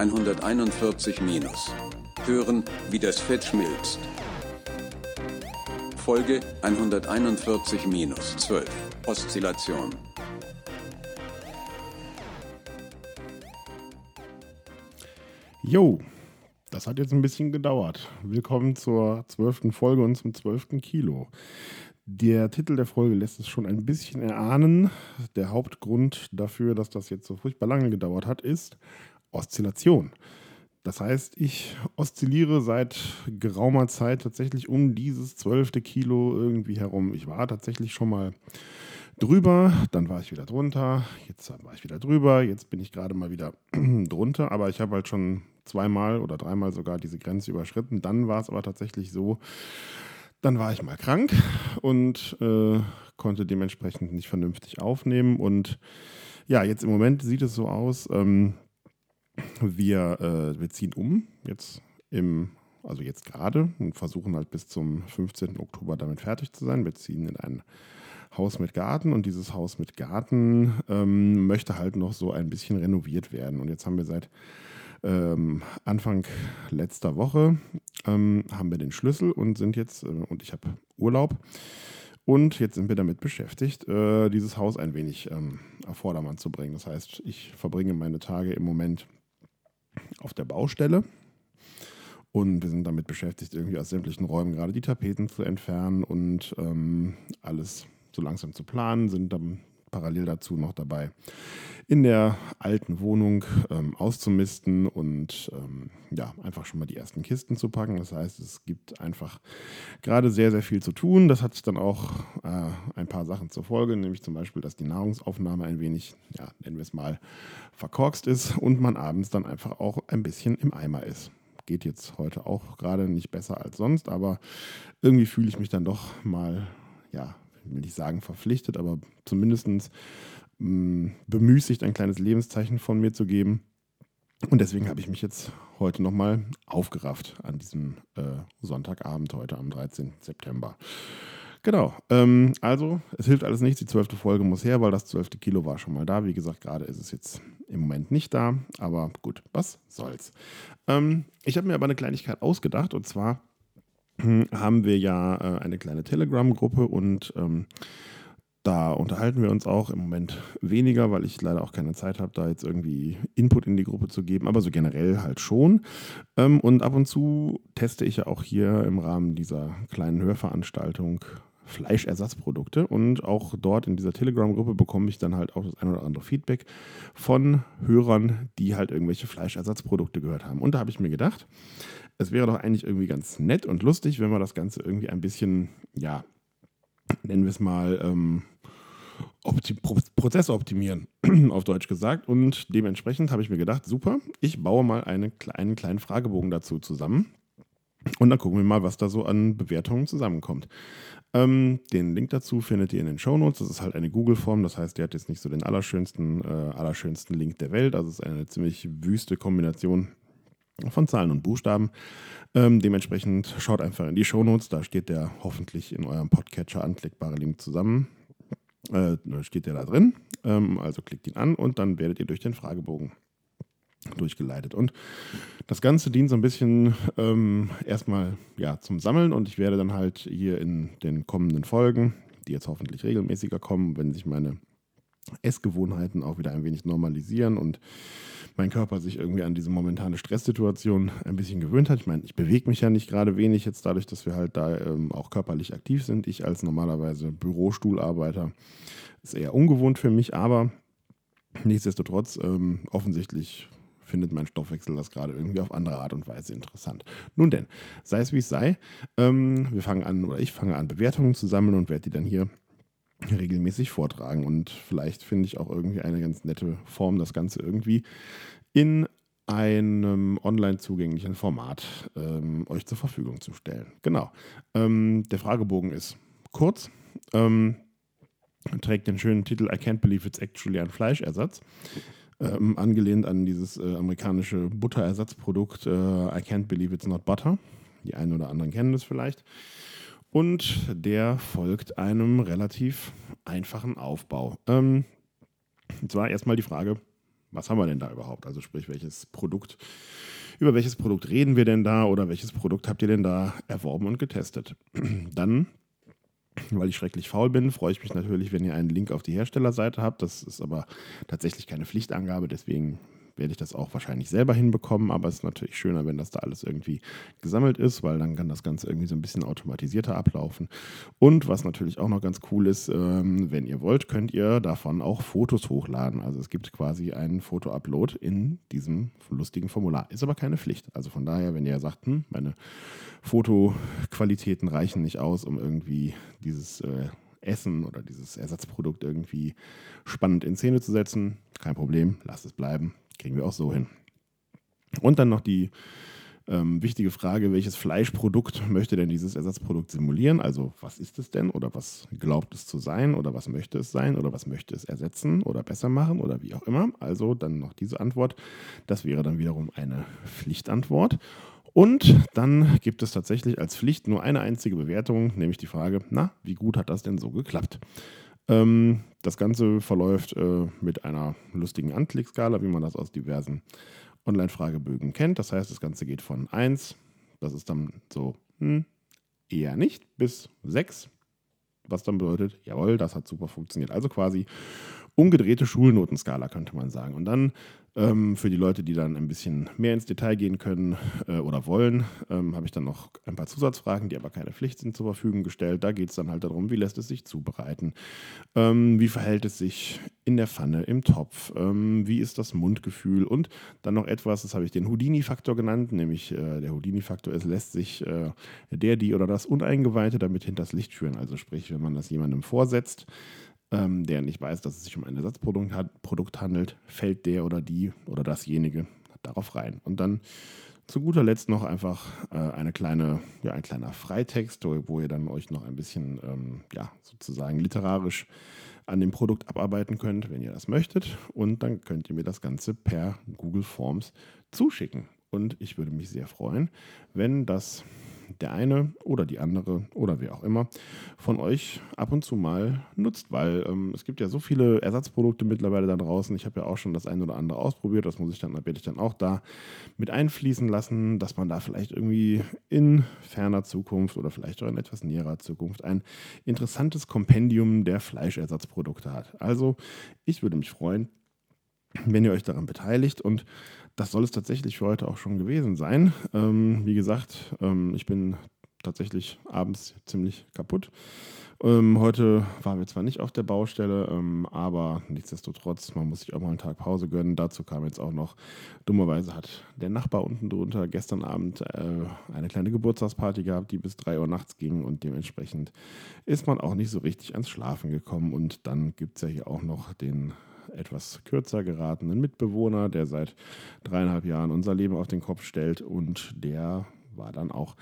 141 minus. Hören, wie das Fett schmilzt. Folge 141 minus 12. Oszillation. Jo, das hat jetzt ein bisschen gedauert. Willkommen zur zwölften Folge und zum zwölften Kilo. Der Titel der Folge lässt es schon ein bisschen erahnen. Der Hauptgrund dafür, dass das jetzt so furchtbar lange gedauert hat, ist Oszillation. Das heißt, ich oszilliere seit geraumer Zeit tatsächlich um dieses zwölfte Kilo irgendwie herum. Ich war tatsächlich schon mal drüber, dann war ich wieder drunter, jetzt war ich wieder drüber, jetzt bin ich gerade mal wieder drunter, aber ich habe halt schon zweimal oder dreimal sogar diese Grenze überschritten. Dann war es aber tatsächlich so, dann war ich mal krank und äh, konnte dementsprechend nicht vernünftig aufnehmen. Und ja, jetzt im Moment sieht es so aus, ähm, wir, äh, wir ziehen um, jetzt im, also jetzt gerade und versuchen halt bis zum 15. Oktober damit fertig zu sein. Wir ziehen in ein Haus mit Garten und dieses Haus mit Garten ähm, möchte halt noch so ein bisschen renoviert werden. Und jetzt haben wir seit ähm, Anfang letzter Woche ähm, haben wir den Schlüssel und sind jetzt, äh, und ich habe Urlaub. Und jetzt sind wir damit beschäftigt, äh, dieses Haus ein wenig ähm, auf Vordermann zu bringen. Das heißt, ich verbringe meine Tage im Moment auf der Baustelle. Und wir sind damit beschäftigt, irgendwie aus sämtlichen Räumen gerade die Tapeten zu entfernen und ähm, alles so langsam zu planen, sind dann parallel dazu noch dabei, in der alten Wohnung ähm, auszumisten und ähm, ja, einfach schon mal die ersten Kisten zu packen. Das heißt, es gibt einfach gerade sehr, sehr viel zu tun. Das hat dann auch äh, ein paar Sachen zur Folge, nämlich zum Beispiel, dass die Nahrungsaufnahme ein wenig, ja, nennen wir es mal, verkorkst ist und man abends dann einfach auch ein bisschen im Eimer ist geht jetzt heute auch gerade nicht besser als sonst, aber irgendwie fühle ich mich dann doch mal, ja, will nicht sagen verpflichtet, aber zumindest mm, bemüßigt, ein kleines Lebenszeichen von mir zu geben. Und deswegen habe ich mich jetzt heute nochmal aufgerafft an diesem äh, Sonntagabend, heute am 13. September. Genau, ähm, also es hilft alles nichts, die zwölfte Folge muss her, weil das zwölfte Kilo war schon mal da. Wie gesagt, gerade ist es jetzt im Moment nicht da, aber gut, was soll's. Ähm, ich habe mir aber eine Kleinigkeit ausgedacht und zwar haben wir ja äh, eine kleine Telegram-Gruppe und ähm, da unterhalten wir uns auch im Moment weniger, weil ich leider auch keine Zeit habe, da jetzt irgendwie Input in die Gruppe zu geben, aber so generell halt schon. Ähm, und ab und zu teste ich ja auch hier im Rahmen dieser kleinen Hörveranstaltung Fleischersatzprodukte und auch dort in dieser Telegram-Gruppe bekomme ich dann halt auch das ein oder andere Feedback von Hörern, die halt irgendwelche Fleischersatzprodukte gehört haben. Und da habe ich mir gedacht, es wäre doch eigentlich irgendwie ganz nett und lustig, wenn wir das Ganze irgendwie ein bisschen, ja, nennen wir es mal, ähm, Prozesse optimieren, auf Deutsch gesagt. Und dementsprechend habe ich mir gedacht, super, ich baue mal eine, einen kleinen Fragebogen dazu zusammen. Und dann gucken wir mal, was da so an Bewertungen zusammenkommt. Ähm, den Link dazu findet ihr in den Show Notes. Das ist halt eine Google-Form, das heißt, der hat jetzt nicht so den allerschönsten, äh, allerschönsten Link der Welt. Also es ist eine ziemlich wüste Kombination von Zahlen und Buchstaben. Ähm, dementsprechend schaut einfach in die Shownotes, da steht der hoffentlich in eurem Podcatcher anklickbare Link zusammen. Äh, steht der da drin. Ähm, also klickt ihn an und dann werdet ihr durch den Fragebogen durchgeleitet. Und das Ganze dient so ein bisschen ähm, erstmal ja, zum Sammeln und ich werde dann halt hier in den kommenden Folgen, die jetzt hoffentlich regelmäßiger kommen, wenn sich meine Essgewohnheiten auch wieder ein wenig normalisieren und mein Körper sich irgendwie an diese momentane Stresssituation ein bisschen gewöhnt hat. Ich meine, ich bewege mich ja nicht gerade wenig jetzt dadurch, dass wir halt da ähm, auch körperlich aktiv sind. Ich als normalerweise Bürostuhlarbeiter ist eher ungewohnt für mich, aber nichtsdestotrotz ähm, offensichtlich findet mein Stoffwechsel das gerade irgendwie auf andere Art und Weise interessant. Nun denn, sei es wie es sei, ähm, wir fangen an oder ich fange an Bewertungen zu sammeln und werde die dann hier regelmäßig vortragen. Und vielleicht finde ich auch irgendwie eine ganz nette Form, das Ganze irgendwie in einem online zugänglichen Format ähm, euch zur Verfügung zu stellen. Genau. Ähm, der Fragebogen ist kurz, ähm, trägt den schönen Titel I can't believe it's actually ein Fleischersatz. Ähm, angelehnt an dieses äh, amerikanische Butterersatzprodukt äh, I can't believe it's not butter. Die einen oder anderen kennen das vielleicht. Und der folgt einem relativ einfachen Aufbau. Ähm, und zwar erstmal die Frage, was haben wir denn da überhaupt? Also sprich, welches Produkt, über welches Produkt reden wir denn da oder welches Produkt habt ihr denn da erworben und getestet? Dann weil ich schrecklich faul bin, freue ich mich natürlich, wenn ihr einen Link auf die Herstellerseite habt. Das ist aber tatsächlich keine Pflichtangabe, deswegen werde ich das auch wahrscheinlich selber hinbekommen, aber es ist natürlich schöner, wenn das da alles irgendwie gesammelt ist, weil dann kann das Ganze irgendwie so ein bisschen automatisierter ablaufen. Und was natürlich auch noch ganz cool ist, ähm, wenn ihr wollt, könnt ihr davon auch Fotos hochladen. Also es gibt quasi einen Foto-Upload in diesem lustigen Formular. Ist aber keine Pflicht. Also von daher, wenn ihr sagt, hm, meine Fotoqualitäten reichen nicht aus, um irgendwie dieses äh, Essen oder dieses Ersatzprodukt irgendwie spannend in Szene zu setzen, kein Problem, lasst es bleiben. Kriegen wir auch so hin. Und dann noch die ähm, wichtige Frage, welches Fleischprodukt möchte denn dieses Ersatzprodukt simulieren? Also was ist es denn oder was glaubt es zu sein oder was möchte es sein oder was möchte es ersetzen oder besser machen oder wie auch immer? Also dann noch diese Antwort. Das wäre dann wiederum eine Pflichtantwort. Und dann gibt es tatsächlich als Pflicht nur eine einzige Bewertung, nämlich die Frage, na, wie gut hat das denn so geklappt? Ähm, das Ganze verläuft äh, mit einer lustigen Anklickskala, wie man das aus diversen Online-Fragebögen kennt. Das heißt, das Ganze geht von 1, das ist dann so hm, eher nicht, bis 6, was dann bedeutet, jawohl, das hat super funktioniert. Also quasi umgedrehte Schulnotenskala, könnte man sagen. Und dann ähm, für die Leute, die dann ein bisschen mehr ins Detail gehen können äh, oder wollen, ähm, habe ich dann noch ein paar Zusatzfragen, die aber keine Pflicht sind, zur Verfügung gestellt. Da geht es dann halt darum, wie lässt es sich zubereiten, ähm, wie verhält es sich in der Pfanne, im Topf, ähm, wie ist das Mundgefühl und dann noch etwas, das habe ich den Houdini-Faktor genannt, nämlich äh, der Houdini-Faktor ist, lässt sich äh, der, die oder das Uneingeweihte damit hinters Licht führen. Also sprich, wenn man das jemandem vorsetzt, ähm, der nicht weiß, dass es sich um ein Ersatzprodukt hat, Produkt handelt, fällt der oder die oder dasjenige darauf rein. Und dann zu guter Letzt noch einfach äh, eine kleine, ja, ein kleiner Freitext, wo ihr dann euch noch ein bisschen ähm, ja, sozusagen literarisch an dem Produkt abarbeiten könnt, wenn ihr das möchtet. Und dann könnt ihr mir das Ganze per Google Forms zuschicken. Und ich würde mich sehr freuen, wenn das der eine oder die andere oder wer auch immer von euch ab und zu mal nutzt, weil ähm, es gibt ja so viele Ersatzprodukte mittlerweile da draußen. Ich habe ja auch schon das eine oder andere ausprobiert, das muss ich dann, werde ich dann auch da mit einfließen lassen, dass man da vielleicht irgendwie in ferner Zukunft oder vielleicht auch in etwas näherer Zukunft ein interessantes Kompendium der Fleischersatzprodukte hat. Also ich würde mich freuen, wenn ihr euch daran beteiligt und das soll es tatsächlich für heute auch schon gewesen sein. Ähm, wie gesagt, ähm, ich bin tatsächlich abends ziemlich kaputt. Ähm, heute waren wir zwar nicht auf der Baustelle, ähm, aber nichtsdestotrotz, man muss sich auch mal einen Tag Pause gönnen. Dazu kam jetzt auch noch, dummerweise hat der Nachbar unten drunter gestern Abend äh, eine kleine Geburtstagsparty gehabt, die bis 3 Uhr nachts ging und dementsprechend ist man auch nicht so richtig ans Schlafen gekommen. Und dann gibt es ja hier auch noch den etwas kürzer geratenen Mitbewohner, der seit dreieinhalb Jahren unser Leben auf den Kopf stellt und der war dann auch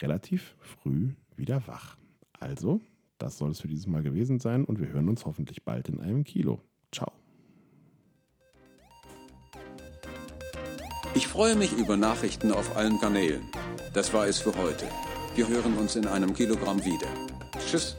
relativ früh wieder wach. Also, das soll es für dieses Mal gewesen sein und wir hören uns hoffentlich bald in einem Kilo. Ciao. Ich freue mich über Nachrichten auf allen Kanälen. Das war es für heute. Wir hören uns in einem Kilogramm wieder. Tschüss.